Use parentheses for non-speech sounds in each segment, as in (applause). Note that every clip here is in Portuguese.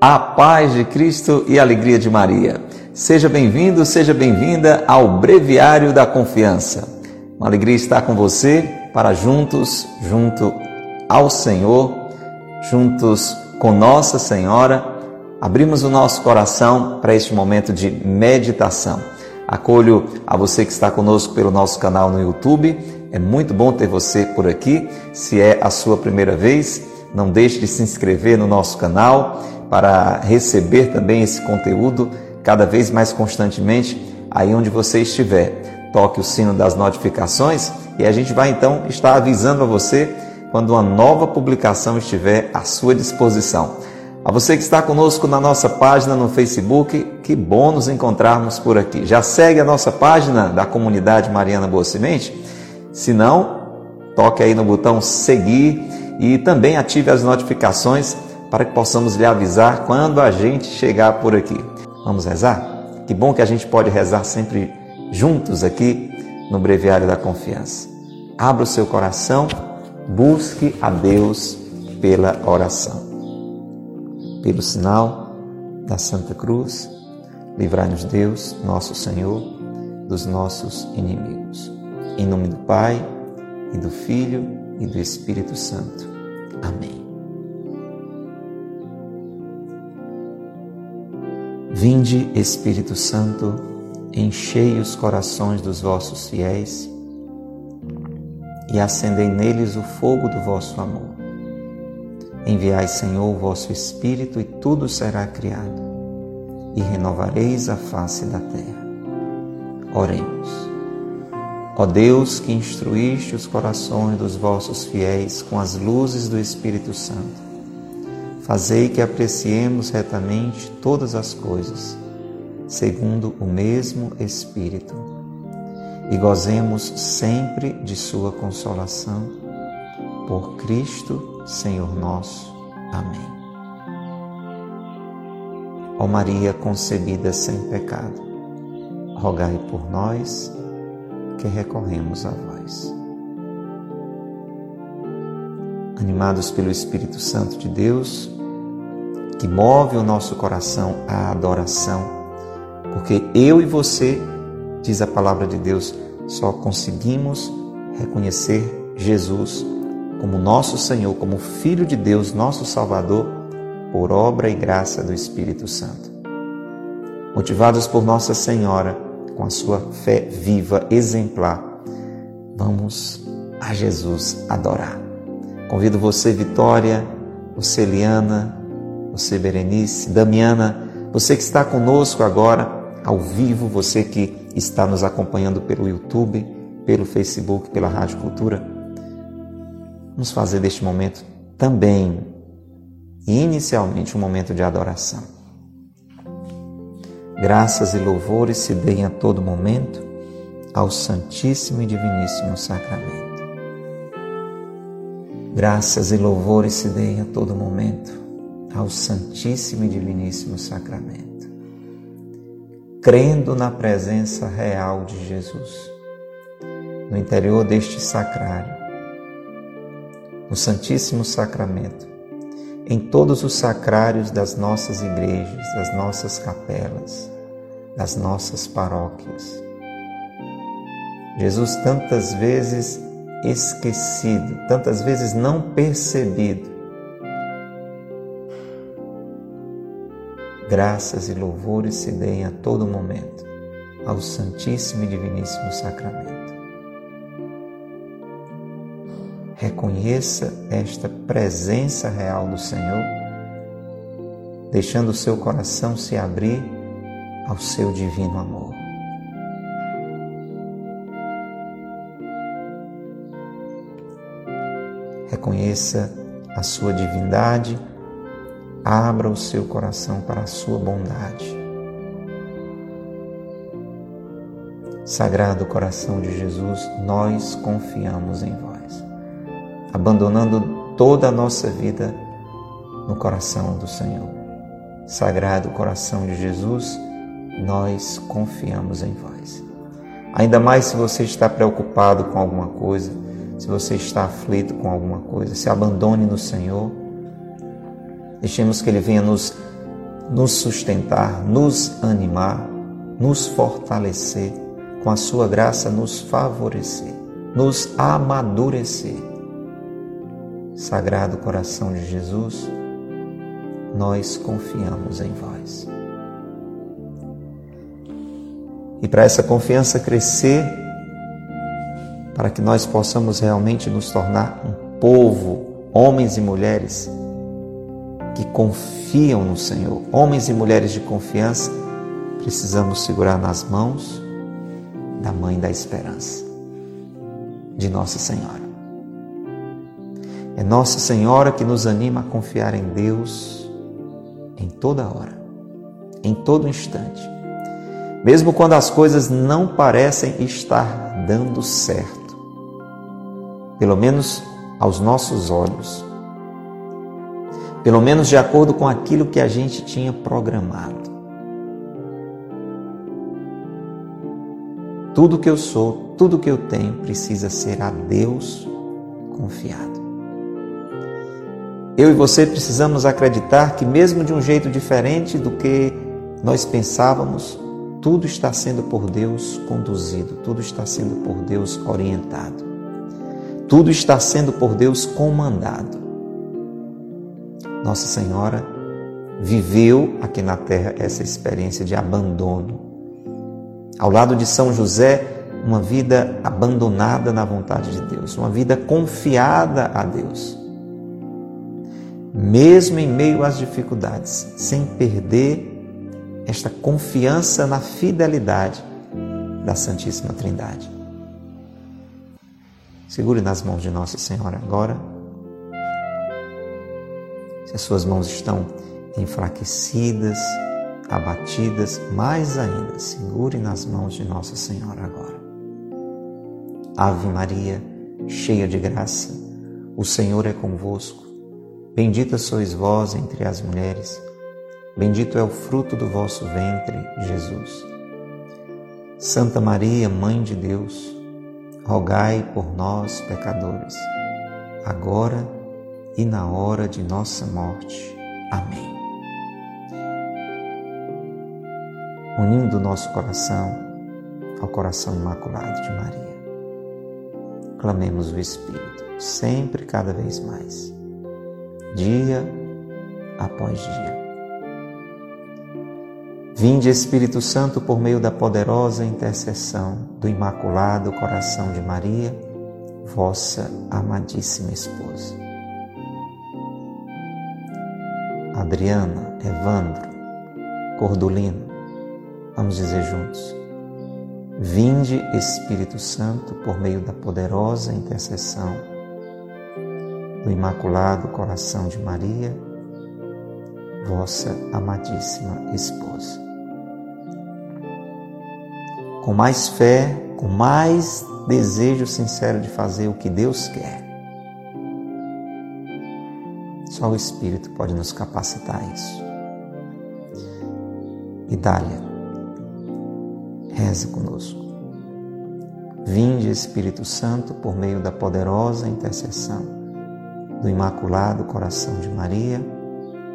A paz de Cristo e a alegria de Maria. Seja bem-vindo, seja bem-vinda ao Breviário da Confiança. Uma alegria estar com você para juntos, junto ao Senhor, juntos com Nossa Senhora, abrimos o nosso coração para este momento de meditação. Acolho a você que está conosco pelo nosso canal no YouTube. É muito bom ter você por aqui. Se é a sua primeira vez, não deixe de se inscrever no nosso canal para receber também esse conteúdo cada vez mais constantemente aí onde você estiver. Toque o sino das notificações e a gente vai então estar avisando a você quando uma nova publicação estiver à sua disposição. A você que está conosco na nossa página no Facebook, que bom nos encontrarmos por aqui. Já segue a nossa página da comunidade Mariana Boa Semente? Se não, toque aí no botão seguir e também ative as notificações para que possamos lhe avisar quando a gente chegar por aqui. Vamos rezar? Que bom que a gente pode rezar sempre juntos aqui no Breviário da Confiança. Abra o seu coração, busque a Deus pela oração. Pelo sinal da Santa Cruz, livrai-nos Deus, nosso Senhor, dos nossos inimigos. Em nome do Pai, e do Filho, e do Espírito Santo. Amém. Vinde, Espírito Santo, enchei os corações dos vossos fiéis e acendei neles o fogo do vosso amor. Enviai, Senhor, o vosso Espírito e tudo será criado, e renovareis a face da terra. Oremos. Ó Deus, que instruíste os corações dos vossos fiéis com as luzes do Espírito Santo, Fazei que apreciemos retamente todas as coisas, segundo o mesmo Espírito, e gozemos sempre de Sua consolação. Por Cristo, Senhor nosso. Amém. Ó Maria concebida sem pecado, rogai por nós que recorremos a vós. Animados pelo Espírito Santo de Deus, que move o nosso coração à adoração, porque eu e você, diz a palavra de Deus, só conseguimos reconhecer Jesus como nosso Senhor, como Filho de Deus, nosso Salvador, por obra e graça do Espírito Santo. Motivados por Nossa Senhora, com a sua fé viva, exemplar, vamos a Jesus adorar. Convido você, Vitória, você, Liana, você, Berenice, Damiana, você que está conosco agora, ao vivo, você que está nos acompanhando pelo YouTube, pelo Facebook, pela Rádio Cultura. Vamos fazer deste momento também, inicialmente, um momento de adoração. Graças e louvores se deem a todo momento ao Santíssimo e Diviníssimo Sacramento. Graças e louvores se deem a todo momento ao Santíssimo e Diviníssimo Sacramento, crendo na presença real de Jesus no interior deste sacrário, no Santíssimo Sacramento, em todos os sacrários das nossas igrejas, das nossas capelas, das nossas paróquias. Jesus tantas vezes esquecido, tantas vezes não percebido, graças e louvores se deem a todo momento ao Santíssimo e Diviníssimo Sacramento. Reconheça esta presença real do Senhor, deixando o seu coração se abrir ao seu divino amor. Reconheça a sua divindade abra o seu coração para a sua bondade. Sagrado coração de Jesus, nós confiamos em vós, abandonando toda a nossa vida no coração do Senhor. Sagrado coração de Jesus, nós confiamos em vós. Ainda mais se você está preocupado com alguma coisa, se você está aflito com alguma coisa, se abandone no Senhor Deixemos que Ele venha nos nos sustentar, nos animar, nos fortalecer, com a sua graça nos favorecer, nos amadurecer. Sagrado coração de Jesus, nós confiamos em vós. E para essa confiança crescer, para que nós possamos realmente nos tornar um povo, homens e mulheres que confiam no Senhor, homens e mulheres de confiança, precisamos segurar nas mãos da Mãe da Esperança, de Nossa Senhora. É Nossa Senhora que nos anima a confiar em Deus em toda hora, em todo instante mesmo quando as coisas não parecem estar dando certo, pelo menos aos nossos olhos, pelo menos de acordo com aquilo que a gente tinha programado. Tudo que eu sou, tudo que eu tenho precisa ser a Deus confiado. Eu e você precisamos acreditar que, mesmo de um jeito diferente do que nós pensávamos, tudo está sendo por Deus conduzido, tudo está sendo por Deus orientado, tudo está sendo por Deus comandado. Nossa Senhora viveu aqui na terra essa experiência de abandono. Ao lado de São José, uma vida abandonada na vontade de Deus, uma vida confiada a Deus. Mesmo em meio às dificuldades, sem perder esta confiança na fidelidade da Santíssima Trindade. Segure nas mãos de Nossa Senhora agora. Se as suas mãos estão enfraquecidas, abatidas, mais ainda, segure nas mãos de Nossa Senhora agora. Ave Maria, cheia de graça, o Senhor é convosco. Bendita sois vós entre as mulheres Bendito é o fruto do vosso ventre, Jesus. Santa Maria, Mãe de Deus, rogai por nós, pecadores, agora e na hora de nossa morte. Amém. Unindo nosso coração ao coração imaculado de Maria, clamemos o Espírito, sempre cada vez mais, dia após dia. Vinde, Espírito Santo, por meio da poderosa intercessão do Imaculado Coração de Maria, vossa amadíssima esposa. Adriana, Evandro, Cordulino, vamos dizer juntos. Vinde, Espírito Santo, por meio da poderosa intercessão do Imaculado Coração de Maria, vossa amadíssima esposa com mais fé, com mais desejo sincero de fazer o que Deus quer. Só o Espírito pode nos capacitar a isso. Itália, reze conosco. Vinde, Espírito Santo, por meio da poderosa intercessão do Imaculado Coração de Maria,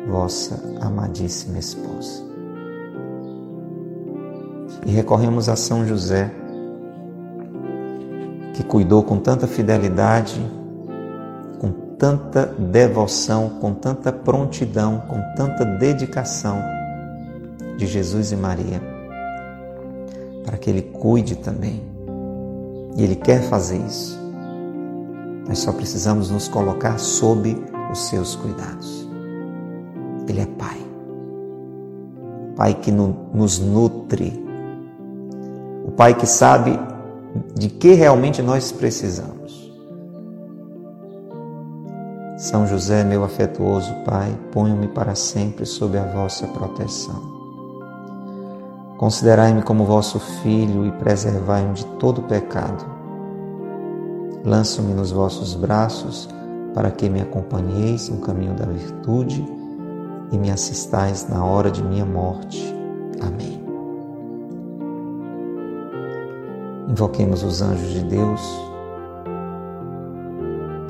vossa amadíssima esposa e recorremos a São José, que cuidou com tanta fidelidade, tanta devoção, com tanta prontidão, com tanta dedicação de Jesus e Maria, para que Ele cuide também. E Ele quer fazer isso. Nós só precisamos nos colocar sob os seus cuidados. Ele é Pai. Pai que nos nutre Pai que sabe de que realmente nós precisamos. São José, meu afetuoso Pai, ponho-me para sempre sob a vossa proteção. Considerai-me como vosso filho e preservai-me de todo pecado. Lanço-me nos vossos braços para que me acompanheis no caminho da virtude e me assistais na hora de minha morte. Amém. Invoquemos os anjos de Deus.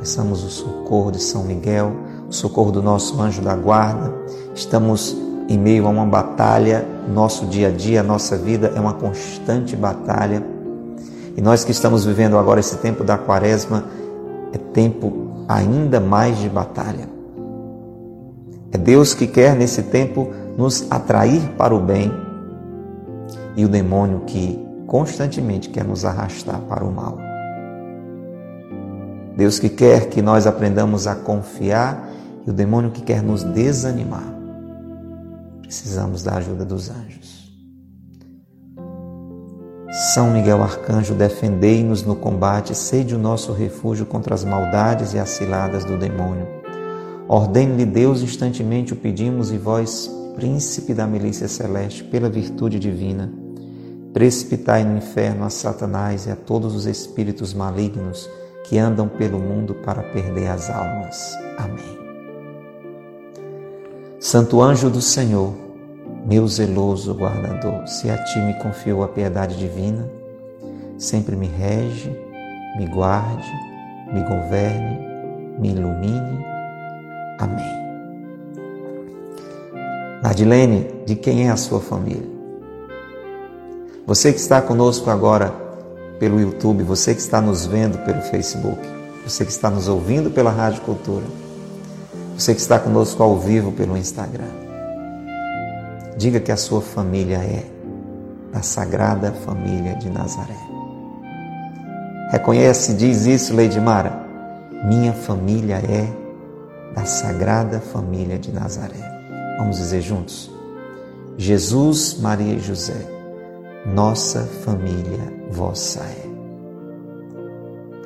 Peçamos o socorro de São Miguel, o socorro do nosso anjo da guarda. Estamos em meio a uma batalha, nosso dia a dia, nossa vida é uma constante batalha. E nós que estamos vivendo agora esse tempo da quaresma, é tempo ainda mais de batalha. É Deus que quer nesse tempo nos atrair para o bem e o demônio que constantemente quer nos arrastar para o mal. Deus que quer que nós aprendamos a confiar e o demônio que quer nos desanimar. Precisamos da ajuda dos anjos. São Miguel Arcanjo, defendei-nos no combate, sede o nosso refúgio contra as maldades e as ciladas do demônio. Ordene-lhe Deus, instantemente o pedimos, e vós, príncipe da milícia celeste, pela virtude divina, precipitai no inferno a Satanás e a todos os espíritos malignos que andam pelo mundo para perder as almas. Amém. Santo anjo do Senhor, meu zeloso guardador, se a ti me confio a piedade divina, sempre me rege, me guarde, me governe, me ilumine. Amém. Madilene, de quem é a sua família? Você que está conosco agora pelo YouTube, você que está nos vendo pelo Facebook, você que está nos ouvindo pela Rádio Cultura, você que está conosco ao vivo pelo Instagram. Diga que a sua família é da Sagrada Família de Nazaré. Reconhece, diz isso, Lady Mara. Minha família é da Sagrada Família de Nazaré. Vamos dizer juntos? Jesus, Maria e José, nossa família vossa é.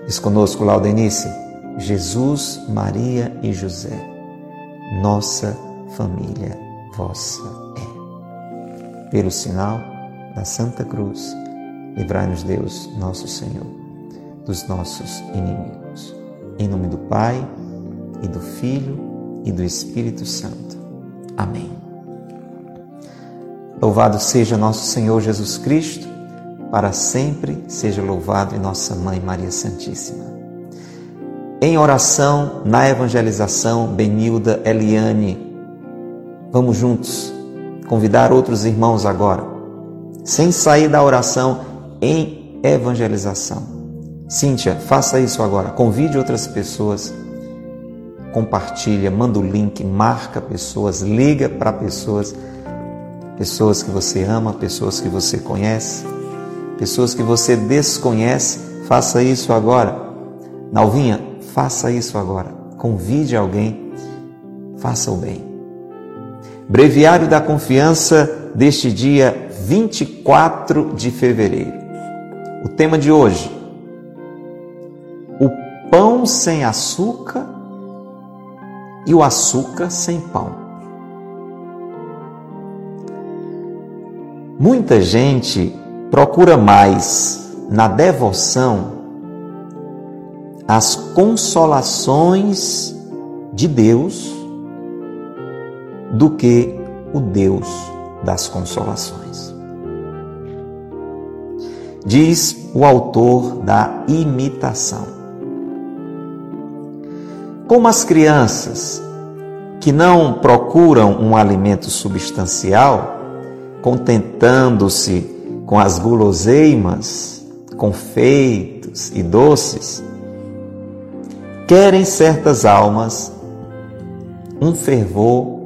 Diz conosco, Laudenice, Jesus, Maria e José, nossa família vossa é. Pelo sinal da Santa Cruz, livrai-nos Deus, nosso Senhor, dos nossos inimigos. Em nome do Pai, e do Filho, e do Espírito Santo. Amém. Louvado seja nosso Senhor Jesus Cristo, para sempre seja louvado em nossa Mãe Maria Santíssima. Em oração, na evangelização, Benilda, Eliane, vamos juntos convidar outros irmãos agora, sem sair da oração, em evangelização. Cíntia, faça isso agora, convide outras pessoas compartilha, manda o link, marca pessoas, liga para pessoas, pessoas que você ama, pessoas que você conhece, pessoas que você desconhece. Faça isso agora. Nalvinha, faça isso agora. Convide alguém, faça o bem. Breviário da Confiança deste dia 24 de fevereiro. O tema de hoje: o pão sem açúcar e o açúcar sem pão. Muita gente procura mais na devoção as consolações de Deus do que o Deus das consolações. Diz o autor da imitação. Como as crianças que não procuram um alimento substancial, contentando-se com as guloseimas, confeitos e doces, querem certas almas um fervor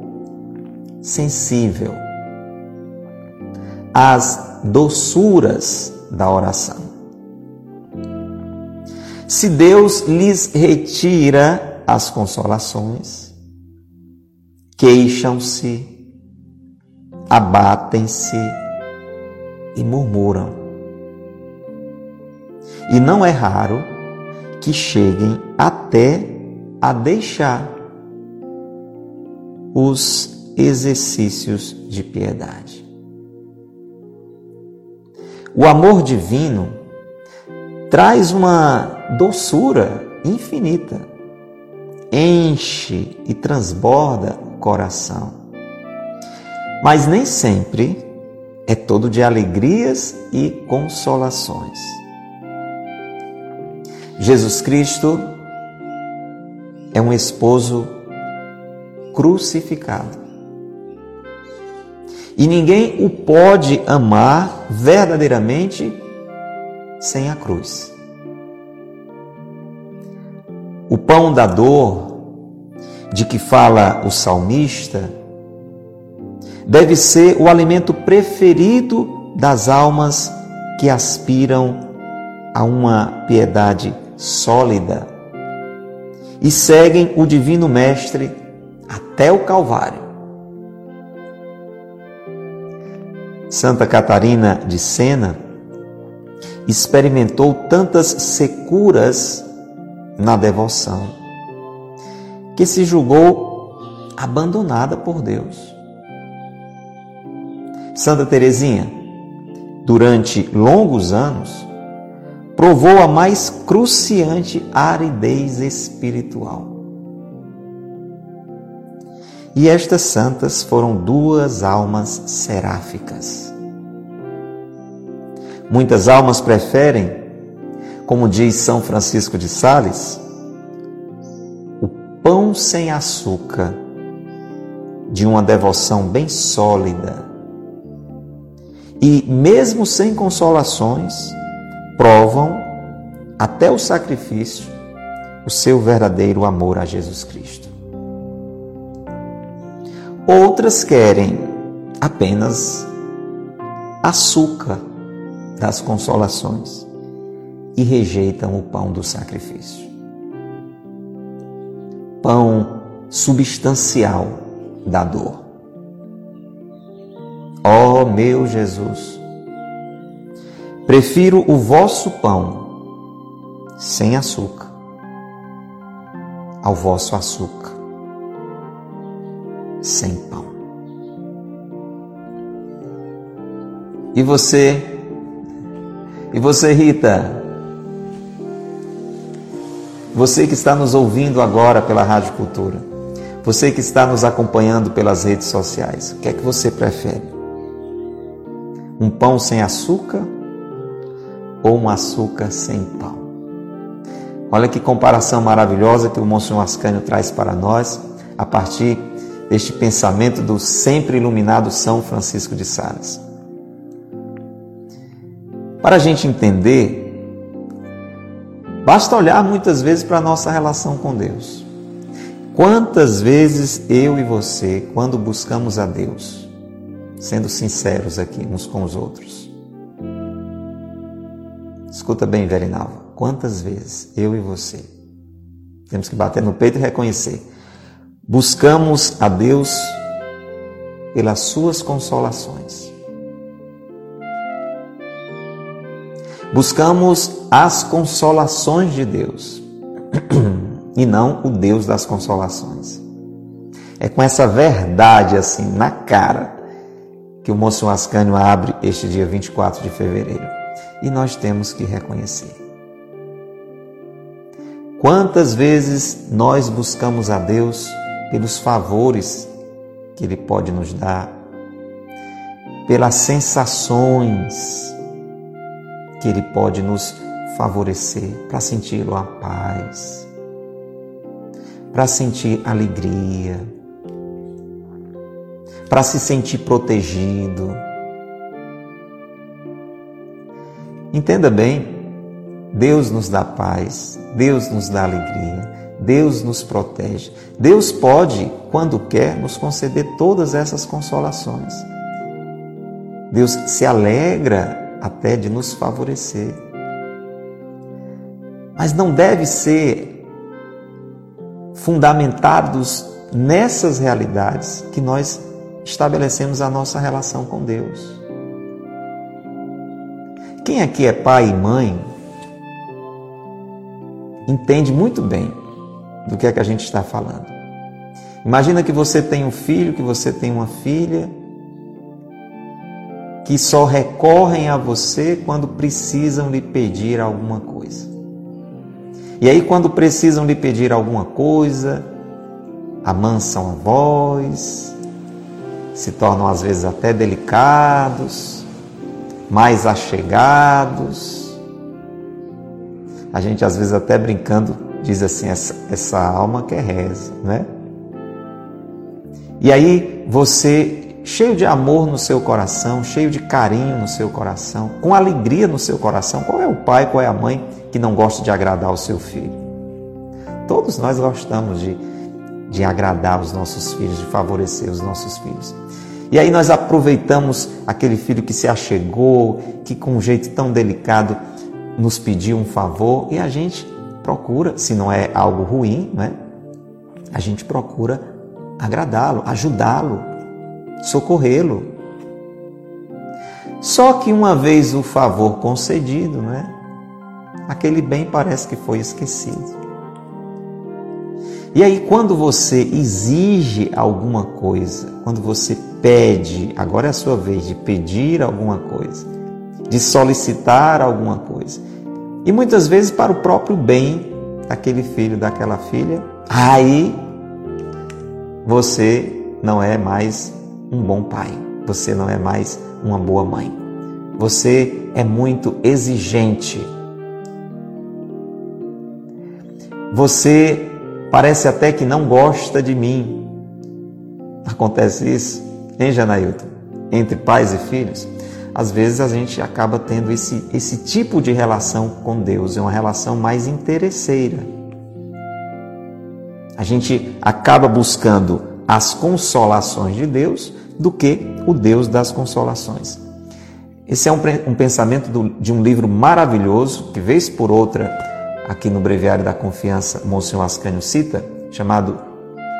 sensível às doçuras da oração. Se Deus lhes retira as consolações, queixam-se, abatem-se e murmuram. E não é raro que cheguem até a deixar os exercícios de piedade. O amor divino traz uma doçura infinita enche e transborda o coração. Mas nem sempre é todo de alegrias e consolações. Jesus Cristo é um esposo crucificado. E ninguém o pode amar verdadeiramente sem a cruz. O pão da dor, de que fala o salmista, deve ser o alimento preferido das almas que aspiram a uma piedade sólida e seguem o Divino Mestre até o Calvário. Santa Catarina de Sena experimentou tantas securas na devoção que se julgou abandonada por Deus. Santa Teresinha, durante longos anos, provou a mais cruciante aridez espiritual. E estas santas foram duas almas seráficas. Muitas almas preferem, como diz São Francisco de Sales, o pão sem açúcar de uma devoção bem sólida. E, mesmo sem consolações, provam até o sacrifício o seu verdadeiro amor a Jesus Cristo. Outras querem apenas açúcar das consolações e rejeitam o pão do sacrifício. Pão substancial da dor. Ó oh, meu Jesus, prefiro o vosso pão sem açúcar ao vosso açúcar sem pão. E você? E você, Rita? Você que está nos ouvindo agora pela Rádio Cultura, você que está nos acompanhando pelas redes sociais, o que é que você prefere? Um pão sem açúcar ou um açúcar sem pão? Olha que comparação maravilhosa que o Monsenhor Ascânio traz para nós a partir este pensamento do sempre iluminado São Francisco de Sales. Para a gente entender, basta olhar muitas vezes para a nossa relação com Deus. Quantas vezes eu e você, quando buscamos a Deus, sendo sinceros aqui uns com os outros, escuta bem, Verinalva, quantas vezes eu e você temos que bater no peito e reconhecer Buscamos a Deus pelas suas consolações. Buscamos as consolações de Deus (clears throat) e não o Deus das consolações. É com essa verdade assim na cara que o moço Ascânio abre este dia 24 de fevereiro. E nós temos que reconhecer. Quantas vezes nós buscamos a Deus pelos favores que Ele pode nos dar, pelas sensações que Ele pode nos favorecer para sentir a paz, para sentir alegria, para se sentir protegido. Entenda bem, Deus nos dá paz, Deus nos dá alegria, Deus nos protege. Deus pode, quando quer, nos conceder todas essas consolações. Deus se alegra até de nos favorecer. Mas não deve ser fundamentados nessas realidades que nós estabelecemos a nossa relação com Deus. Quem aqui é pai e mãe entende muito bem do que é que a gente está falando. Imagina que você tem um filho, que você tem uma filha, que só recorrem a você quando precisam lhe pedir alguma coisa. E aí, quando precisam lhe pedir alguma coisa, amansam a voz, se tornam às vezes até delicados, mais achegados. A gente às vezes até brincando diz assim, essa, essa alma quer reza, né? E aí você cheio de amor no seu coração, cheio de carinho no seu coração, com alegria no seu coração. Qual é o pai, qual é a mãe que não gosta de agradar o seu filho? Todos nós gostamos de, de agradar os nossos filhos, de favorecer os nossos filhos. E aí nós aproveitamos aquele filho que se achegou, que com um jeito tão delicado nos pediu um favor e a gente procura, se não é algo ruim, né? A gente procura agradá-lo, ajudá-lo, socorrê-lo. Só que uma vez o favor concedido, né? Aquele bem parece que foi esquecido. E aí, quando você exige alguma coisa, quando você pede, agora é a sua vez de pedir alguma coisa, de solicitar alguma coisa, e muitas vezes para o próprio bem daquele filho, daquela filha, aí você não é mais um bom pai, você não é mais uma boa mãe, você é muito exigente. Você Parece até que não gosta de mim. Acontece isso, hein, Janailton? Entre pais e filhos. Às vezes a gente acaba tendo esse, esse tipo de relação com Deus, é uma relação mais interesseira. A gente acaba buscando as consolações de Deus do que o Deus das consolações. Esse é um, um pensamento do, de um livro maravilhoso, que vez por outra aqui no Breviário da Confiança, Monsenhor Ascânio cita, chamado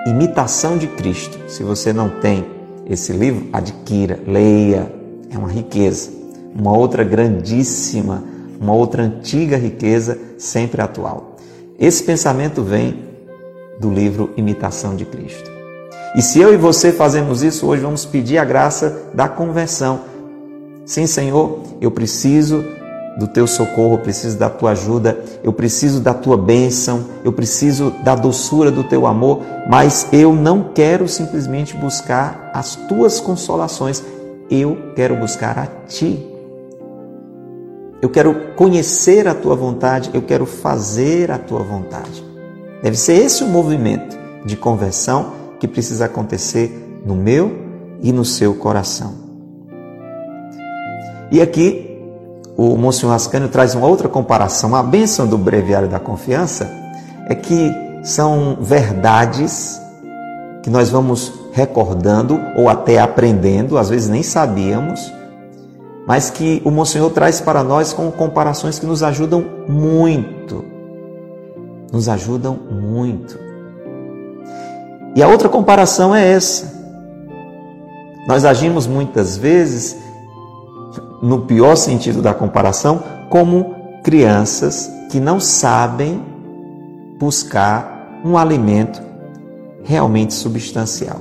Imitação de Cristo. Se você não tem esse livro, adquira, leia, é uma riqueza, uma outra grandíssima, uma outra antiga riqueza, sempre atual. Esse pensamento vem do livro Imitação de Cristo. E se eu e você fazemos isso hoje, vamos pedir a graça da conversão. Sim, Senhor, eu preciso do teu socorro, eu preciso da tua ajuda, eu preciso da tua bênção, eu preciso da doçura do teu amor, mas eu não quero simplesmente buscar as tuas consolações, eu quero buscar a ti. Eu quero conhecer a tua vontade, eu quero fazer a tua vontade. Deve ser esse o movimento de conversão que precisa acontecer no meu e no seu coração. E aqui o Monsenhor Ascânio traz uma outra comparação. A bênção do breviário da confiança é que são verdades que nós vamos recordando ou até aprendendo, às vezes nem sabíamos, mas que o Monsenhor traz para nós com comparações que nos ajudam muito. Nos ajudam muito. E a outra comparação é essa. Nós agimos muitas vezes no pior sentido da comparação, como crianças que não sabem buscar um alimento realmente substancial.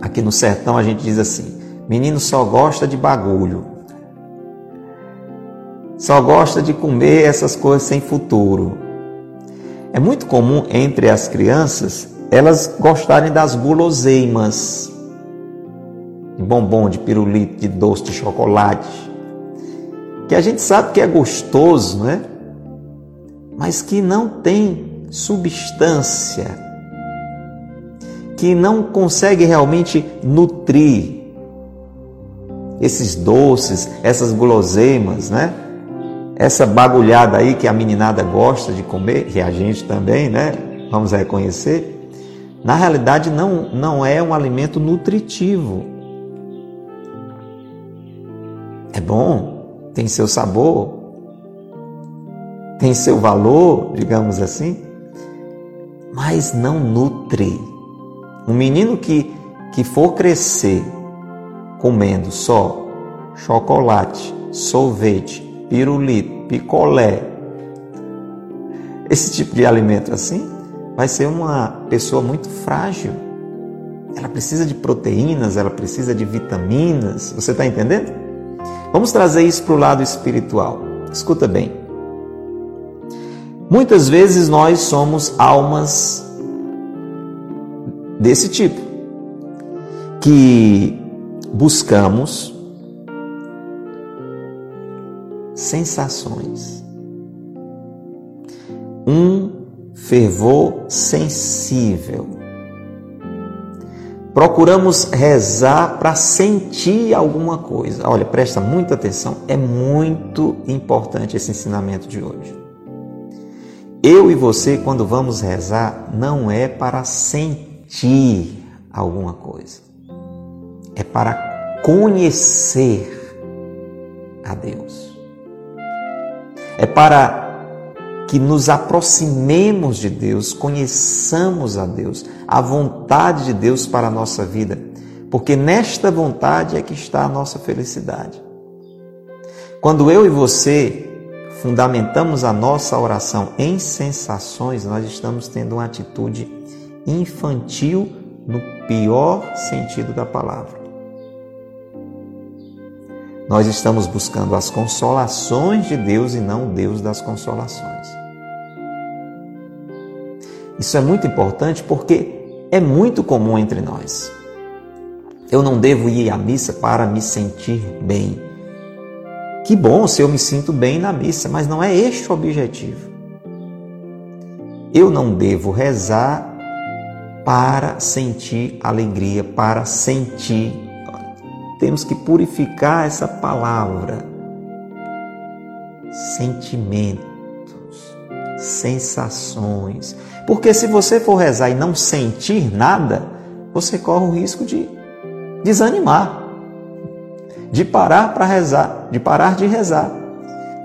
Aqui no sertão a gente diz assim: menino só gosta de bagulho, só gosta de comer essas coisas sem futuro. É muito comum entre as crianças elas gostarem das guloseimas, de bombom, de pirulito, de doce, de chocolate, que a gente sabe que é gostoso, né? Mas que não tem substância, que não consegue realmente nutrir esses doces, essas guloseimas, né? Essa bagulhada aí que a meninada gosta de comer, e a gente também, né? Vamos reconhecer. Na realidade, não, não é um alimento nutritivo. É bom, tem seu sabor, tem seu valor, digamos assim, mas não nutre. Um menino que, que for crescer comendo só chocolate, sorvete, pirulito, picolé, esse tipo de alimento assim, vai ser uma pessoa muito frágil. Ela precisa de proteínas, ela precisa de vitaminas. Você está entendendo? Vamos trazer isso para o lado espiritual. Escuta bem. Muitas vezes nós somos almas desse tipo, que buscamos sensações, um fervor sensível. Procuramos rezar para sentir alguma coisa. Olha, presta muita atenção, é muito importante esse ensinamento de hoje. Eu e você, quando vamos rezar, não é para sentir alguma coisa, é para conhecer a Deus. É para que nos aproximemos de Deus, conheçamos a Deus, a vontade de Deus para a nossa vida, porque nesta vontade é que está a nossa felicidade. Quando eu e você fundamentamos a nossa oração em sensações, nós estamos tendo uma atitude infantil no pior sentido da palavra. Nós estamos buscando as consolações de Deus e não o Deus das consolações. Isso é muito importante porque é muito comum entre nós. Eu não devo ir à missa para me sentir bem. Que bom se eu me sinto bem na missa, mas não é este o objetivo. Eu não devo rezar para sentir alegria, para sentir. Temos que purificar essa palavra. Sentimentos, sensações. Porque se você for rezar e não sentir nada, você corre o risco de desanimar, de parar para rezar, de parar de rezar.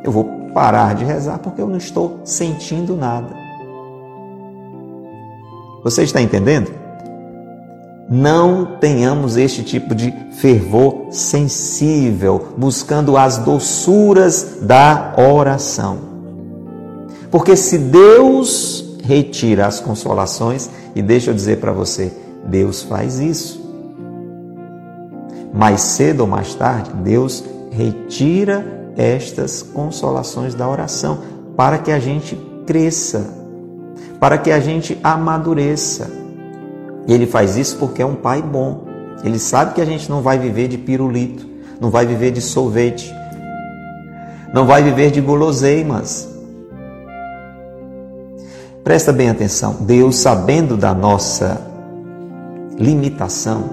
Eu vou parar de rezar porque eu não estou sentindo nada. Você está entendendo? Não tenhamos este tipo de fervor sensível, buscando as doçuras da oração. Porque se Deus retira as consolações e deixa eu dizer para você, Deus faz isso. Mais cedo ou mais tarde, Deus retira estas consolações da oração para que a gente cresça, para que a gente amadureça. E ele faz isso porque é um pai bom. Ele sabe que a gente não vai viver de pirulito, não vai viver de sorvete, não vai viver de guloseimas, Presta bem atenção, Deus, sabendo da nossa limitação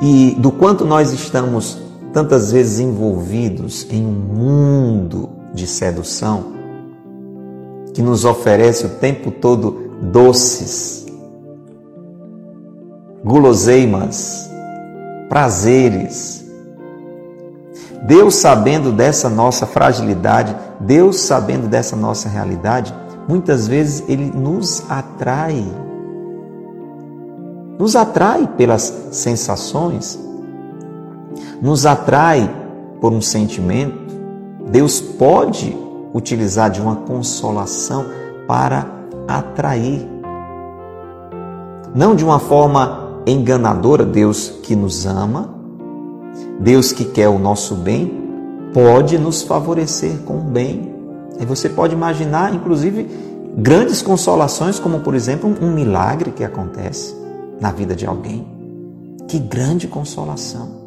e do quanto nós estamos tantas vezes envolvidos em um mundo de sedução que nos oferece o tempo todo doces, guloseimas, prazeres, Deus sabendo dessa nossa fragilidade, Deus sabendo dessa nossa realidade, muitas vezes Ele nos atrai. Nos atrai pelas sensações, nos atrai por um sentimento. Deus pode utilizar de uma consolação para atrair. Não de uma forma enganadora, Deus que nos ama, Deus que quer o nosso bem pode nos favorecer com o bem. E você pode imaginar, inclusive, grandes consolações, como por exemplo um milagre que acontece na vida de alguém. Que grande consolação!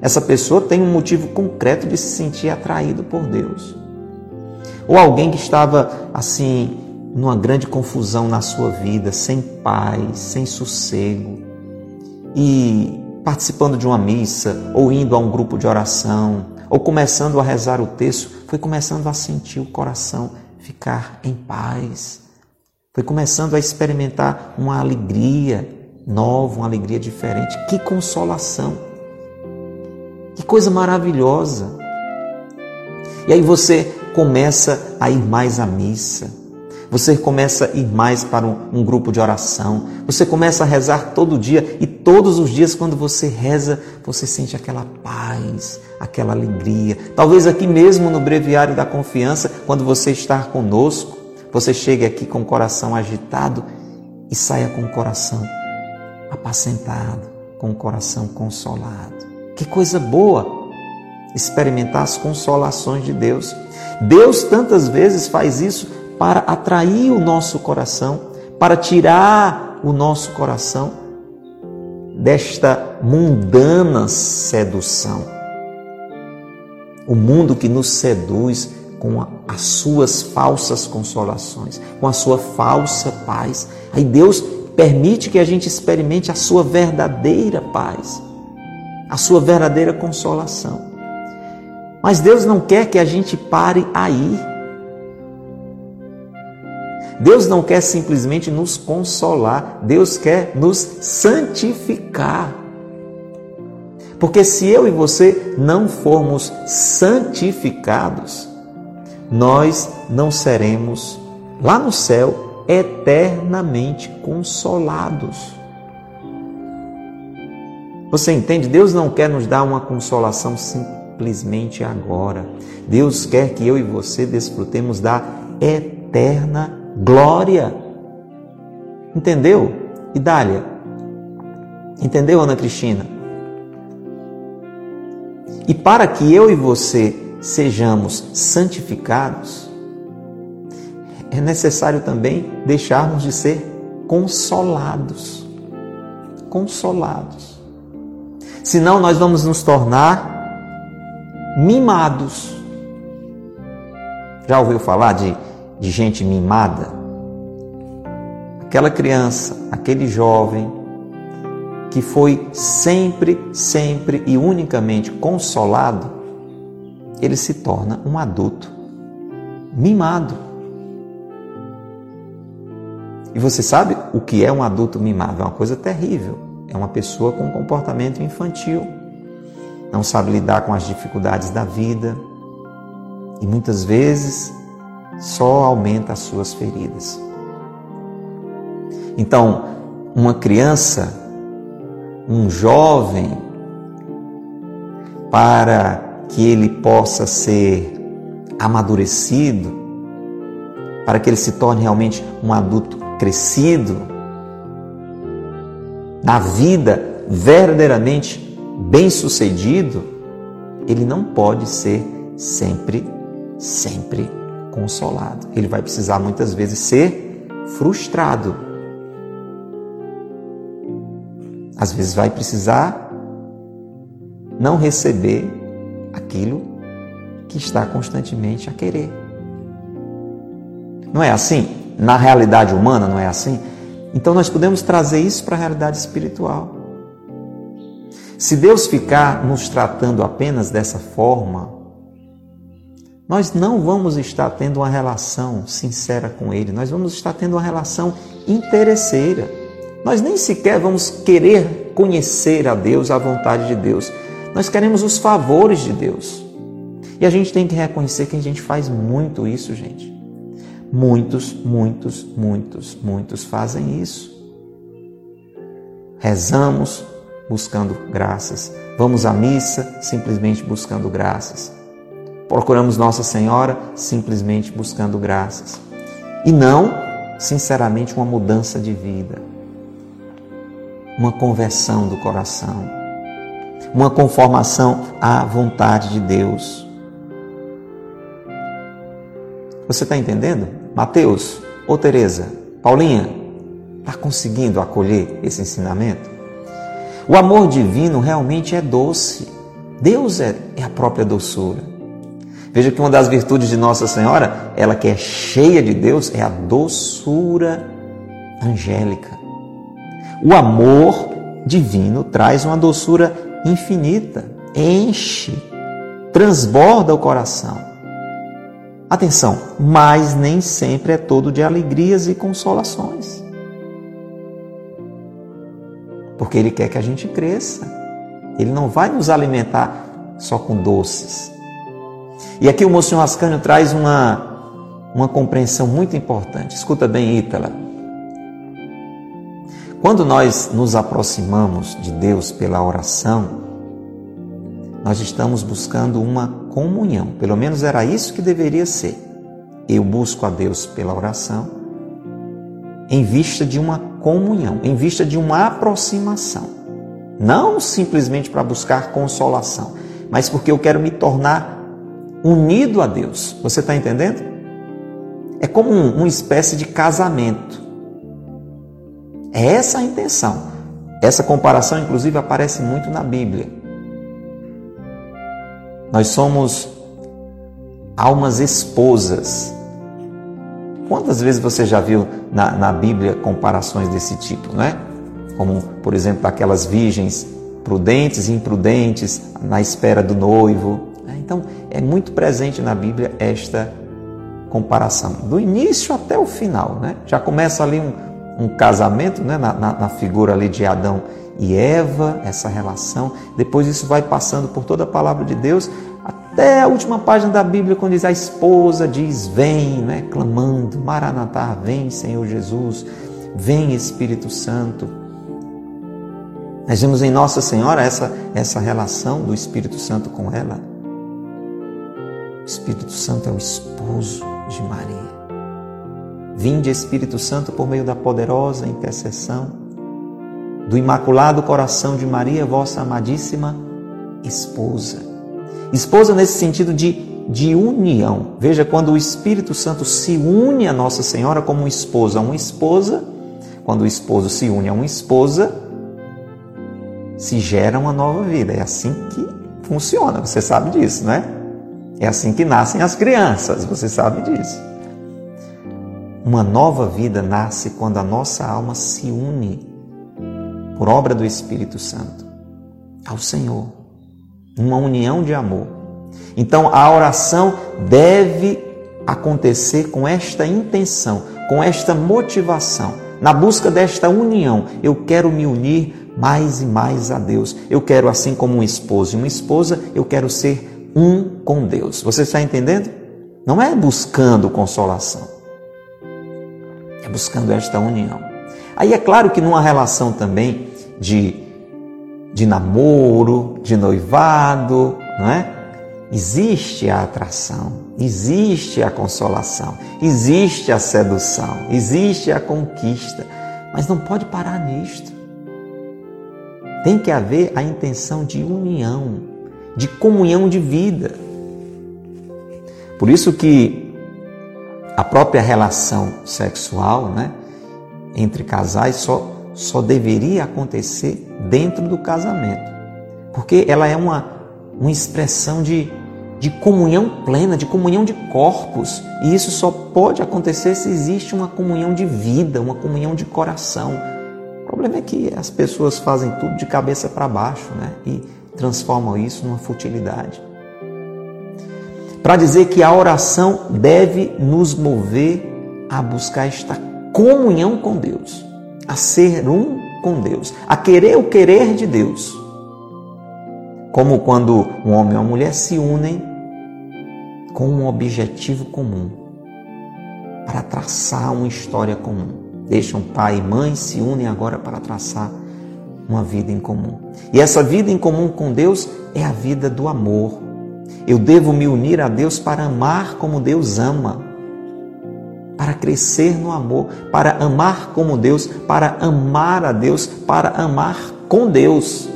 Essa pessoa tem um motivo concreto de se sentir atraído por Deus. Ou alguém que estava assim, numa grande confusão na sua vida, sem paz, sem sossego, e participando de uma missa, ou indo a um grupo de oração, ou começando a rezar o texto, foi começando a sentir o coração ficar em paz. Foi começando a experimentar uma alegria nova, uma alegria diferente. Que consolação! Que coisa maravilhosa! E aí você começa a ir mais à missa você começa a ir mais para um, um, grupo de oração. Você começa a rezar todo dia e todos os dias, quando você reza, você sente aquela paz, aquela alegria. Talvez aqui mesmo no Breviário da Confiança, quando você está conosco, você chegue aqui com o coração agitado e saia com o coração apacentado, com o coração consolado. Que coisa boa experimentar as consolações de Deus. Deus tantas vezes faz isso para atrair o nosso coração, para tirar o nosso coração desta mundana sedução. O mundo que nos seduz com as suas falsas consolações, com a sua falsa paz. Aí Deus permite que a gente experimente a sua verdadeira paz, a sua verdadeira consolação. Mas Deus não quer que a gente pare aí. Deus não quer simplesmente nos consolar, Deus quer nos santificar. Porque se eu e você não formos santificados, nós não seremos lá no céu eternamente consolados. Você entende? Deus não quer nos dar uma consolação simplesmente agora. Deus quer que eu e você desfrutemos da eterna glória. Entendeu? Idália? Entendeu, Ana Cristina? E para que eu e você sejamos santificados, é necessário também deixarmos de ser consolados. Consolados. Senão nós vamos nos tornar mimados. Já ouviu falar de, de gente mimada? Aquela criança, aquele jovem que foi sempre, sempre e unicamente consolado, ele se torna um adulto mimado. E você sabe o que é um adulto mimado? É uma coisa terrível. É uma pessoa com comportamento infantil. Não sabe lidar com as dificuldades da vida. E muitas vezes só aumenta as suas feridas. Então, uma criança, um jovem, para que ele possa ser amadurecido, para que ele se torne realmente um adulto crescido, na vida verdadeiramente bem-sucedido, ele não pode ser sempre, sempre consolado. Ele vai precisar muitas vezes ser frustrado. Às vezes vai precisar não receber aquilo que está constantemente a querer. Não é assim? na realidade humana, não é assim? Então nós podemos trazer isso para a realidade espiritual. Se Deus ficar nos tratando apenas dessa forma, nós não vamos estar tendo uma relação sincera com Ele, nós vamos estar tendo uma relação interesseira. Nós nem sequer vamos querer conhecer a Deus, a vontade de Deus. Nós queremos os favores de Deus. E a gente tem que reconhecer que a gente faz muito isso, gente. Muitos, muitos, muitos, muitos fazem isso. Rezamos buscando graças, vamos à missa simplesmente buscando graças. Procuramos Nossa Senhora simplesmente buscando graças. E não, sinceramente, uma mudança de vida, uma conversão do coração, uma conformação à vontade de Deus. Você está entendendo? Mateus ou Teresa, Paulinha, está conseguindo acolher esse ensinamento? O amor divino realmente é doce. Deus é, é a própria doçura. Veja que uma das virtudes de Nossa Senhora, ela que é cheia de Deus, é a doçura angélica. O amor divino traz uma doçura infinita, enche, transborda o coração. Atenção, mas nem sempre é todo de alegrias e consolações. Porque Ele quer que a gente cresça. Ele não vai nos alimentar só com doces. E aqui o Monsenhor Ascânio traz uma, uma compreensão muito importante. Escuta bem, Ítala. Quando nós nos aproximamos de Deus pela oração, nós estamos buscando uma comunhão. Pelo menos era isso que deveria ser. Eu busco a Deus pela oração em vista de uma comunhão, em vista de uma aproximação. Não simplesmente para buscar consolação, mas porque eu quero me tornar unido a Deus. Você está entendendo? É como um, uma espécie de casamento. É essa a intenção. Essa comparação, inclusive, aparece muito na Bíblia. Nós somos almas esposas Quantas vezes você já viu na, na Bíblia comparações desse tipo, não é? Como, por exemplo, aquelas virgens prudentes e imprudentes na espera do noivo. Então, é muito presente na Bíblia esta comparação, do início até o final. Né? Já começa ali um, um casamento né? Na, na, na figura ali de Adão e Eva, essa relação. Depois isso vai passando por toda a palavra de Deus, até a última página da Bíblia, quando diz a esposa diz: Vem, né? clamando, Maranatá, vem, Senhor Jesus, vem Espírito Santo. Nós vemos em Nossa Senhora essa, essa relação do Espírito Santo com ela. O Espírito Santo é o esposo de Maria. Vinde, Espírito Santo, por meio da poderosa intercessão do Imaculado Coração de Maria, vossa amadíssima esposa. Esposa nesse sentido de, de união. Veja, quando o Espírito Santo se une a Nossa Senhora como esposa a uma esposa, quando o esposo se une a uma esposa, se gera uma nova vida. É assim que funciona, você sabe disso, né? É assim que nascem as crianças, você sabe disso. Uma nova vida nasce quando a nossa alma se une, por obra do Espírito Santo, ao Senhor. Uma união de amor. Então a oração deve acontecer com esta intenção, com esta motivação, na busca desta união. Eu quero me unir mais e mais a Deus. Eu quero, assim como um esposo e uma esposa, eu quero ser um com Deus. Você está entendendo? Não é buscando consolação, é buscando esta união. Aí é claro que numa relação também de, de namoro, de noivado, não é? Existe a atração, existe a consolação, existe a sedução, existe a conquista, mas não pode parar nisto. Tem que haver a intenção de união, de comunhão de vida. Por isso que a própria relação sexual, né, entre casais só só deveria acontecer dentro do casamento. Porque ela é uma, uma expressão de, de comunhão plena, de comunhão de corpos. E isso só pode acontecer se existe uma comunhão de vida, uma comunhão de coração problema é que as pessoas fazem tudo de cabeça para baixo né? e transformam isso numa futilidade. Para dizer que a oração deve nos mover a buscar esta comunhão com Deus, a ser um com Deus, a querer o querer de Deus. Como quando um homem e uma mulher se unem com um objetivo comum, para traçar uma história comum deixam pai e mãe, se unem agora para traçar uma vida em comum. E essa vida em comum com Deus é a vida do amor. Eu devo me unir a Deus para amar como Deus ama, para crescer no amor, para amar como Deus, para amar a Deus, para amar com Deus.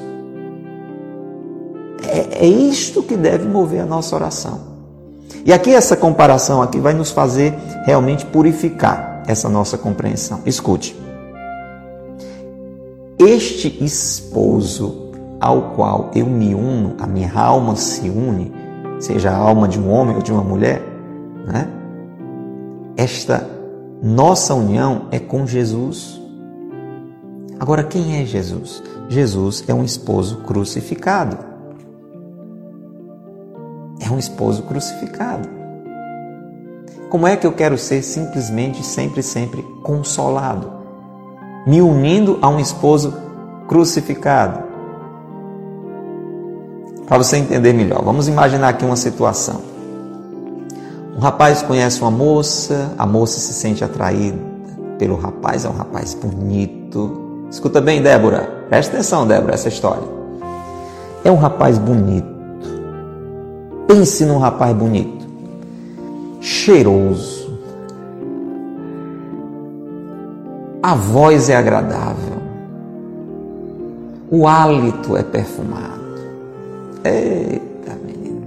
É, é isto que deve mover a nossa oração. E aqui essa comparação aqui vai nos fazer realmente purificar essa nossa compreensão. Escute. Este esposo ao qual eu me uno, a minha alma se une, seja a alma de um homem ou de uma mulher, né? esta nossa união é com Jesus. Agora, quem é Jesus? Jesus é um esposo crucificado. É um esposo crucificado. Como é que eu quero ser simplesmente, sempre, sempre consolado? Me unindo a um esposo crucificado. Para você entender melhor, vamos imaginar aqui uma situação. Um rapaz conhece uma moça, a moça se sente atraída pelo rapaz, é um rapaz bonito. Escuta bem, Débora, presta atenção, Débora, essa história. É um rapaz bonito. Pense num rapaz bonito cheiroso. A voz é agradável. O hálito é perfumado. Eita, menino.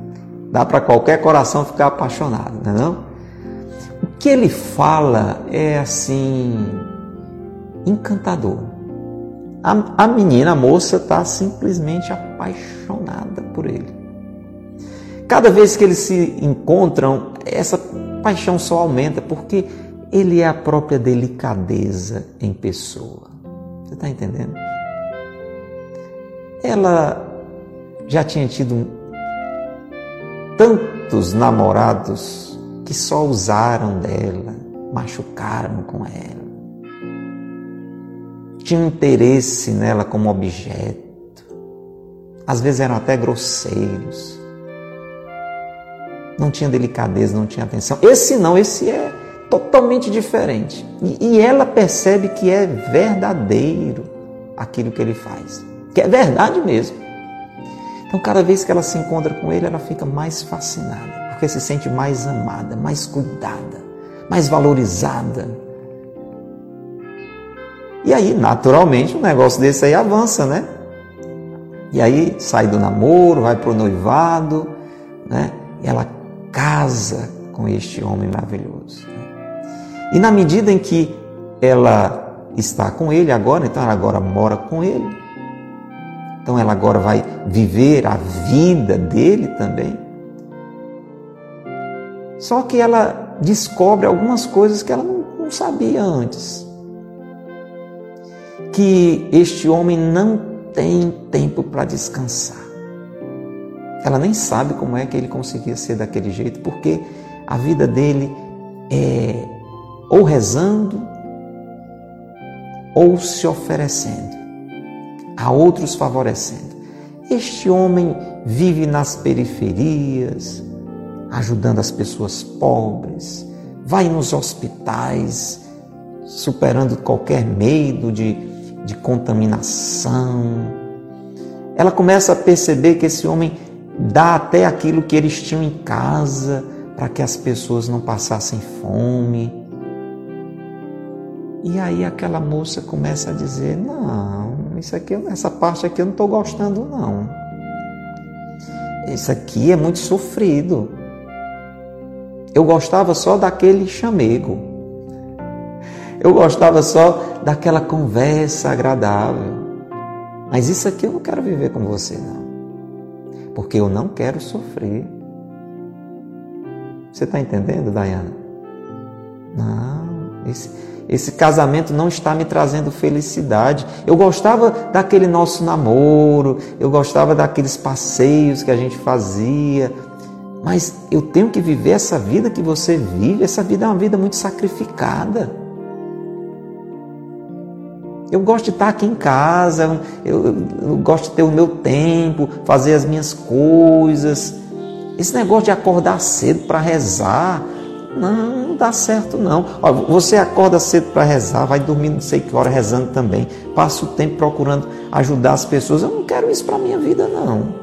Dá para qualquer coração ficar apaixonado, não é não? O que ele fala é assim encantador. A, a menina, a moça, está simplesmente apaixonada por ele. Cada vez que eles se encontram, essa paixão só aumenta, porque ele é a própria delicadeza em pessoa. Você está entendendo? Ela já tinha tido tantos namorados que só usaram dela, machucaram com ela. Tinham interesse nela como objeto. Às vezes eram até grosseiros. Não tinha delicadeza, não tinha atenção. Esse não, esse é totalmente diferente. E, e ela percebe que é verdadeiro aquilo que ele faz, que é verdade mesmo. Então, cada vez que ela se encontra com ele, ela fica mais fascinada, porque se sente mais amada, mais cuidada, mais valorizada. E aí, naturalmente, um negócio desse aí avança, né? E aí sai do namoro, vai para o noivado, né? E ela casa com este homem maravilhoso. E na medida em que ela está com ele agora, então ela agora mora com ele, então ela agora vai viver a vida dele também. Só que ela descobre algumas coisas que ela não, não sabia antes. Que este homem não tem tempo para descansar. Ela nem sabe como é que ele conseguia ser daquele jeito, porque a vida dele é ou rezando ou se oferecendo, a outros favorecendo. Este homem vive nas periferias, ajudando as pessoas pobres, vai nos hospitais, superando qualquer medo de, de contaminação. Ela começa a perceber que esse homem dá até aquilo que eles tinham em casa para que as pessoas não passassem fome. E aí aquela moça começa a dizer: Não, isso aqui, essa parte aqui eu não estou gostando, não. Isso aqui é muito sofrido. Eu gostava só daquele chamego. Eu gostava só daquela conversa agradável. Mas isso aqui eu não quero viver com você, não. Porque eu não quero sofrer. Você está entendendo, Dayana? Não, esse, esse casamento não está me trazendo felicidade. Eu gostava daquele nosso namoro, eu gostava daqueles passeios que a gente fazia, mas eu tenho que viver essa vida que você vive. Essa vida é uma vida muito sacrificada. Eu gosto de estar aqui em casa, eu, eu, gosto de ter o meu tempo, fazer as minhas coisas. Esse negócio de acordar cedo para rezar, não, não dá certo não. você acorda cedo para rezar, vai dormir não sei que hora rezando também, passa o tempo procurando ajudar as pessoas. Eu não quero isso para minha vida não.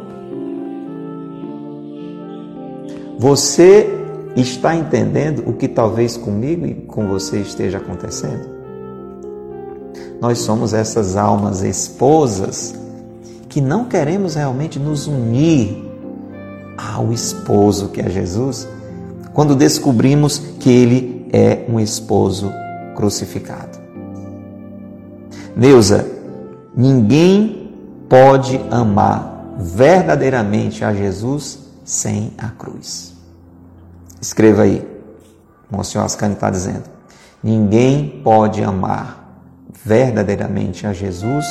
Você está entendendo o que talvez comigo e com você esteja acontecendo? Nós somos essas almas esposas que não queremos realmente nos unir ao esposo que é Jesus quando descobrimos que ele é um esposo crucificado. Neuza, ninguém pode amar verdadeiramente a Jesus sem a cruz. Escreva aí. O senhor Ascani está dizendo. Ninguém pode amar verdadeiramente a Jesus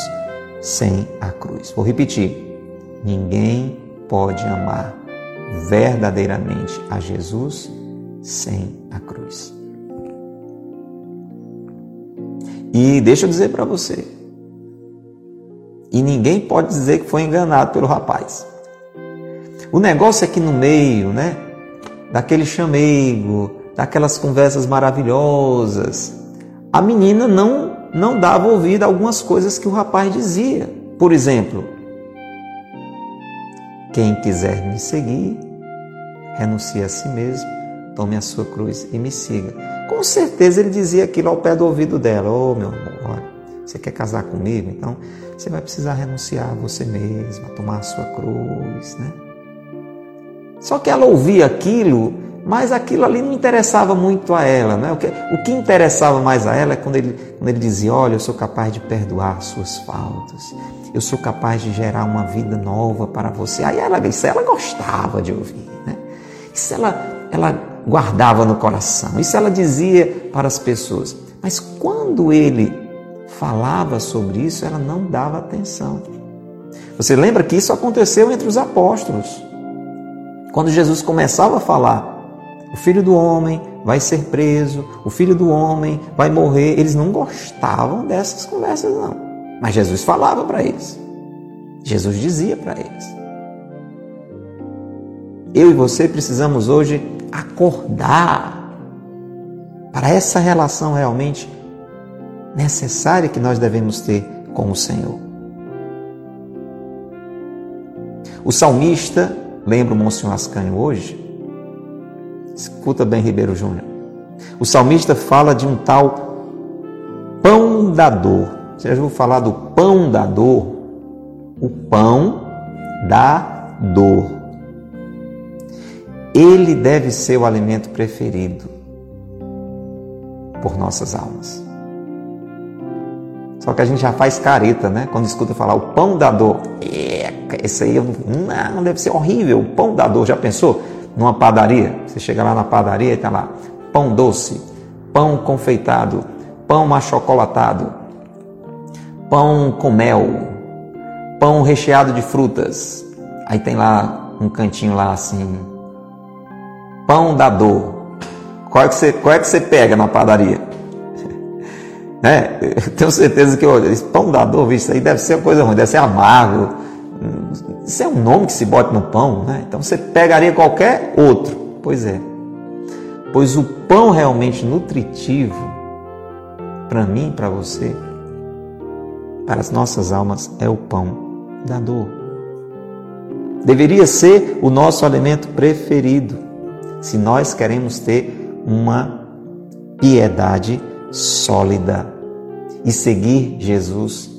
sem a cruz. Vou repetir. Ninguém pode amar verdadeiramente a Jesus sem a cruz. E deixa eu dizer para você, e ninguém pode dizer que foi enganado pelo rapaz. O negócio é que no meio, né, daquele chamego, daquelas conversas maravilhosas, a menina não não dava ouvido a algumas coisas que o rapaz dizia. Por exemplo, quem quiser me seguir, renuncie a si mesmo, tome a sua cruz e me siga. Com certeza ele dizia aquilo ao pé do ouvido dela: Ô oh, meu amor, olha, você quer casar comigo? Então você vai precisar renunciar a você mesma, tomar a sua cruz, né? Só que ela ouvia aquilo, mas aquilo ali não interessava muito a ela. Né? O, que, o que interessava mais a ela é quando ele, quando ele dizia: Olha, eu sou capaz de perdoar suas faltas, eu sou capaz de gerar uma vida nova para você. Aí ela, isso ela gostava de ouvir. Né? Isso ela, ela guardava no coração. Isso ela dizia para as pessoas. Mas quando ele falava sobre isso, ela não dava atenção. Você lembra que isso aconteceu entre os apóstolos? Quando Jesus começava a falar, o filho do homem vai ser preso, o filho do homem vai morrer, eles não gostavam dessas conversas, não. Mas Jesus falava para eles. Jesus dizia para eles. Eu e você precisamos hoje acordar para essa relação realmente necessária que nós devemos ter com o Senhor. O salmista, lembra o Monsenhor Ascânio hoje? Escuta bem, Ribeiro Júnior. O salmista fala de um tal pão da dor. Você já ouviu falar do pão da dor? O pão da dor. Ele deve ser o alimento preferido por nossas almas. Só que a gente já faz careta, né? Quando escuta falar o pão da dor. Eca, esse aí não, deve ser horrível. O pão da dor, já pensou? Numa padaria, você chega lá na padaria e tá lá pão doce, pão confeitado, pão achocolatado, pão com mel, pão recheado de frutas. Aí tem lá um cantinho lá assim, pão da dor. Qual é que você, qual é que você pega na padaria? (laughs) né? Eu tenho certeza que olha, esse pão da dor, isso aí deve ser uma coisa ruim, deve ser amargo. Isso é um nome que se bota no pão, né? Então você pegaria qualquer outro. Pois é. Pois o pão realmente nutritivo, para mim, para você, para as nossas almas, é o pão da dor. Deveria ser o nosso alimento preferido se nós queremos ter uma piedade sólida e seguir Jesus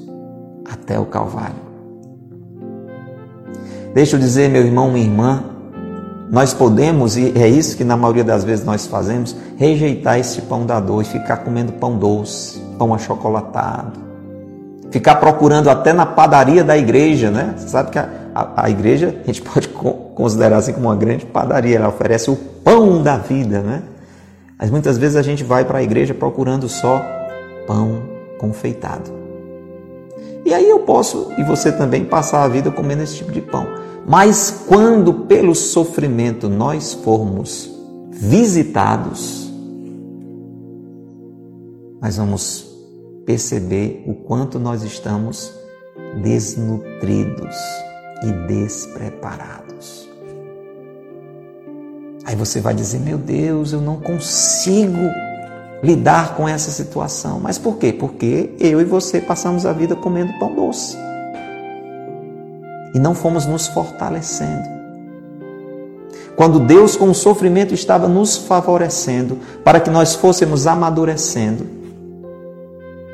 até o Calvário. Deixa eu dizer, meu irmão, minha irmã, nós podemos, e é isso que na maioria das vezes nós fazemos, rejeitar esse pão da dor e ficar comendo pão doce, pão achocolatado, ficar procurando até na padaria da igreja, né? Você sabe que a, a, a igreja a gente pode considerar assim como uma grande padaria, ela oferece o pão da vida, né? Mas muitas vezes a gente vai para a igreja procurando só pão confeitado. E aí eu posso e você também passar a vida comendo esse tipo de pão. Mas quando pelo sofrimento nós formos visitados, nós vamos perceber o quanto nós estamos desnutridos e despreparados. Aí você vai dizer: Meu Deus, eu não consigo lidar com essa situação. Mas por quê? Porque eu e você passamos a vida comendo pão doce e não fomos nos fortalecendo. Quando Deus, com o sofrimento, estava nos favorecendo para que nós fôssemos amadurecendo,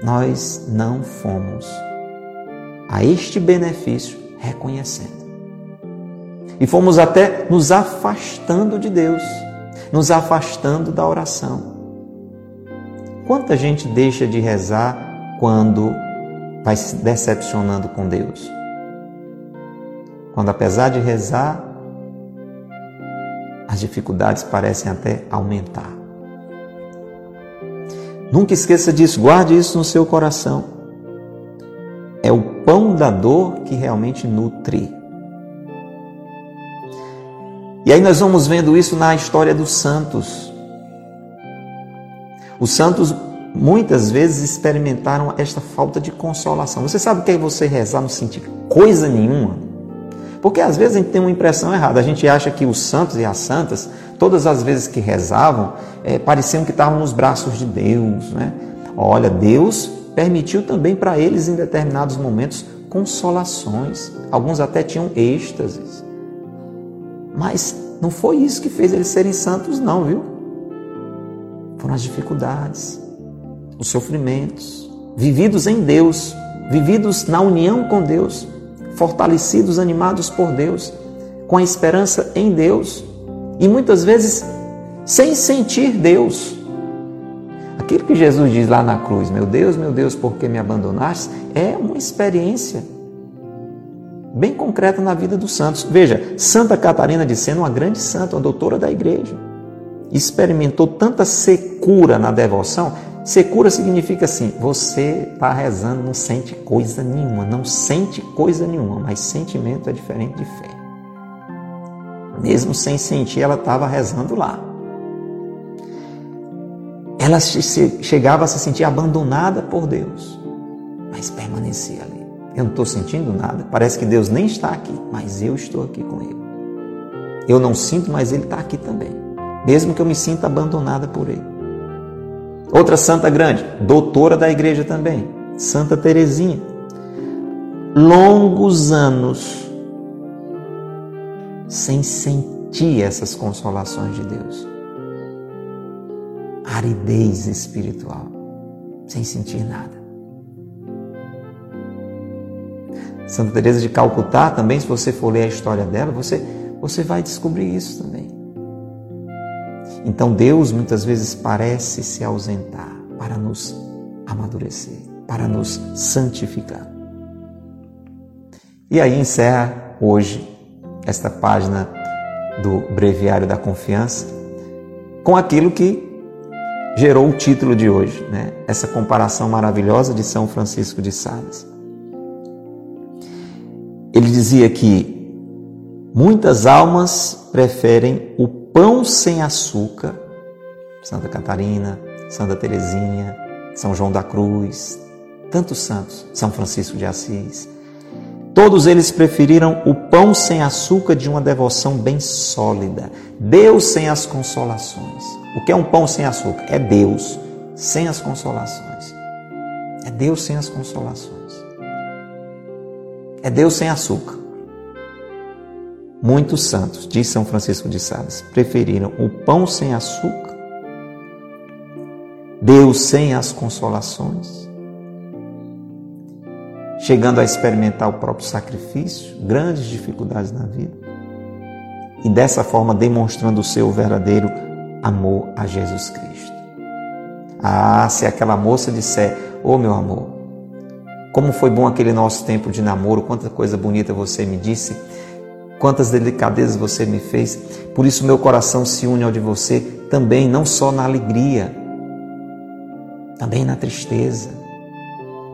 nós não fomos a este benefício reconhecendo. E fomos até nos afastando de Deus, nos afastando da oração. Quanta gente deixa de rezar quando vai se decepcionando com Deus? Quando, apesar de rezar, as dificuldades parecem até aumentar. Nunca esqueça disso, guarde isso no seu coração. É o pão da dor que realmente nutre. E aí nós vamos vendo isso na história dos santos. Os santos muitas vezes experimentaram esta falta de consolação. Você sabe o que é você rezar não sentir coisa nenhuma? Porque às vezes a gente tem uma impressão errada. A gente acha que os santos e as santas, todas as vezes que rezavam, é, pareciam que estavam nos braços de Deus. Né? Olha, Deus permitiu também para eles, em determinados momentos, consolações. Alguns até tinham êxtases. Mas não foi isso que fez eles serem santos, não, viu? Foram as dificuldades, os sofrimentos, vividos em Deus, vividos na união com Deus, fortalecidos, animados por Deus, com a esperança em Deus e muitas vezes sem sentir Deus. Aquilo que Jesus diz lá na cruz, meu Deus, meu Deus, por que me abandonaste? É uma experiência bem concreta na vida dos santos. Veja, Santa Catarina de Sena, uma grande santa, uma doutora da igreja. experimentou tanta secura na devoção, secura significa assim: você está rezando, não sente coisa nenhuma, não sente coisa nenhuma, mas sentimento é diferente de fé. Mesmo sem sentir, ela estava rezando lá. Ela chegava a se sentir abandonada por Deus, mas permanecia ali. Eu não estou sentindo nada, parece que Deus nem está aqui, mas eu estou aqui com Ele. Eu não sinto, mas Ele está aqui também, mesmo que eu me sinta abandonada por Ele. Outra santa grande, doutora da igreja também, Santa Teresinha. Longos anos sem sentir essas consolações de Deus. Aridez espiritual, sem sentir nada. Santa Teresa de Calcutá também, se você for ler a história dela, você você vai descobrir isso também. Então Deus muitas vezes parece se ausentar para nos amadurecer, para nos santificar. E aí encerra hoje esta página do Breviário da Confiança com aquilo que gerou o título de hoje, né? essa comparação maravilhosa de São Francisco de Sales. Ele dizia que muitas almas preferem o pão sem açúcar, Santa Catarina, Santa Teresinha, São João da Cruz, tantos santos, São Francisco de Assis. Todos eles preferiram o pão sem açúcar de uma devoção bem sólida, Deus sem as consolações. O que é um pão sem açúcar? É Deus sem as consolações. É Deus sem as consolações. É Deus sem açúcar. Muitos santos, diz São Francisco de Sales, preferiram o pão sem açúcar, Deus sem as consolações, chegando a experimentar o próprio sacrifício, grandes dificuldades na vida, e dessa forma demonstrando o seu verdadeiro amor a Jesus Cristo. Ah, se aquela moça disser, ô oh, meu amor, como foi bom aquele nosso tempo de namoro, quanta coisa bonita você me disse, quantas delicadezas você me fez. Por isso meu coração se une ao de você também, não só na alegria, também na tristeza,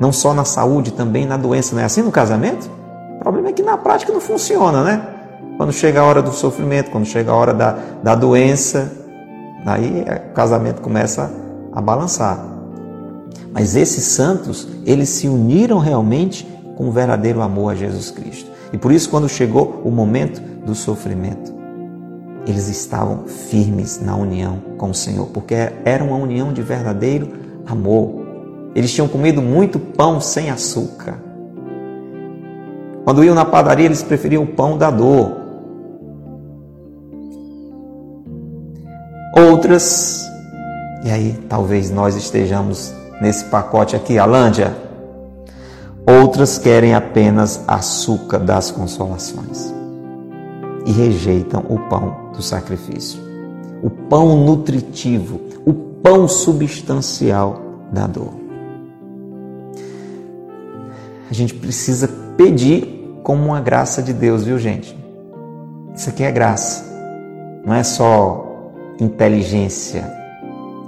não só na saúde, também na doença. Não é assim no casamento? O problema é que na prática não funciona, né? Quando chega a hora do sofrimento, quando chega a hora da, da doença, aí o casamento começa a balançar. Mas esses santos, eles se uniram realmente com o verdadeiro amor a Jesus Cristo. E por isso, quando chegou o momento do sofrimento, eles estavam firmes na união com o Senhor, porque era uma união de verdadeiro amor. Eles tinham comido muito pão sem açúcar. Quando iam na padaria, eles preferiam o pão da dor. Outras, e aí talvez nós estejamos nesse pacote aqui, Alândia. Outras querem apenas açúcar das consolações e rejeitam o pão do sacrifício, o pão nutritivo, o pão substancial da dor. A gente precisa pedir como uma graça de Deus, viu, gente? Isso aqui é graça, não é só inteligência,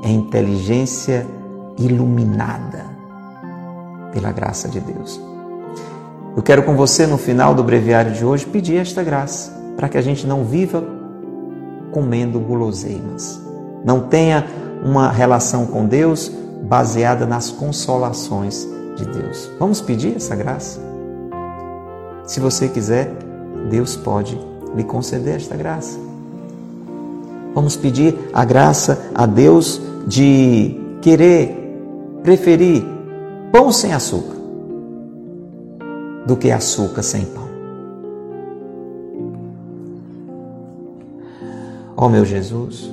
é inteligência iluminada pela graça de Deus. Eu quero com você, no final do breviário de hoje, pedir esta graça, para que a gente não viva comendo guloseimas, não tenha uma relação com Deus baseada nas consolações de Deus. Vamos pedir essa graça? Se você quiser, Deus pode lhe conceder esta graça. Vamos pedir a graça a Deus de querer preferir pão sem açúcar do que açúcar sem pão. Ó oh, meu Jesus,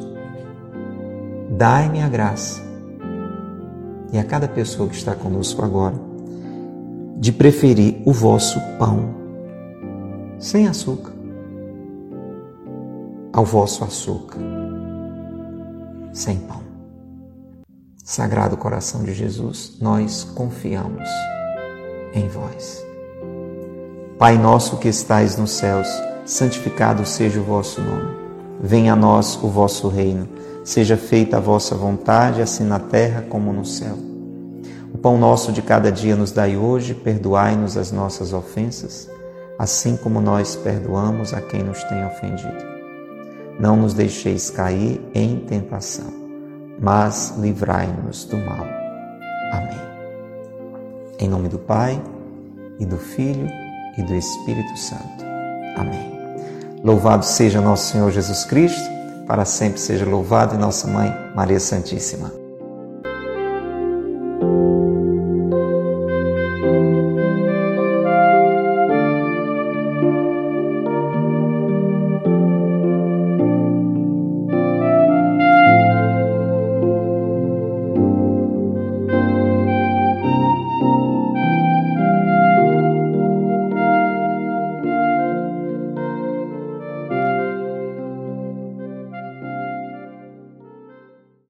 dai-me a graça e a cada pessoa que está conosco agora de preferir o vosso pão sem açúcar ao vosso açúcar sem pão. Sagrado coração de Jesus, nós confiamos em vós. Pai nosso que estais nos céus, santificado seja o vosso nome. Venha a nós o vosso reino Seja feita a vossa vontade, assim na terra como no céu. O pão nosso de cada dia nos dai hoje, perdoai-nos as nossas ofensas, assim como nós perdoamos a quem nos tem ofendido. Não nos deixeis cair em tentação, mas livrai-nos do mal. Amém. Em nome do Pai, e do Filho, e do Espírito Santo. Amém. Louvado seja nosso Senhor Jesus Cristo para sempre seja louvada e nossa mãe, Maria Santíssima.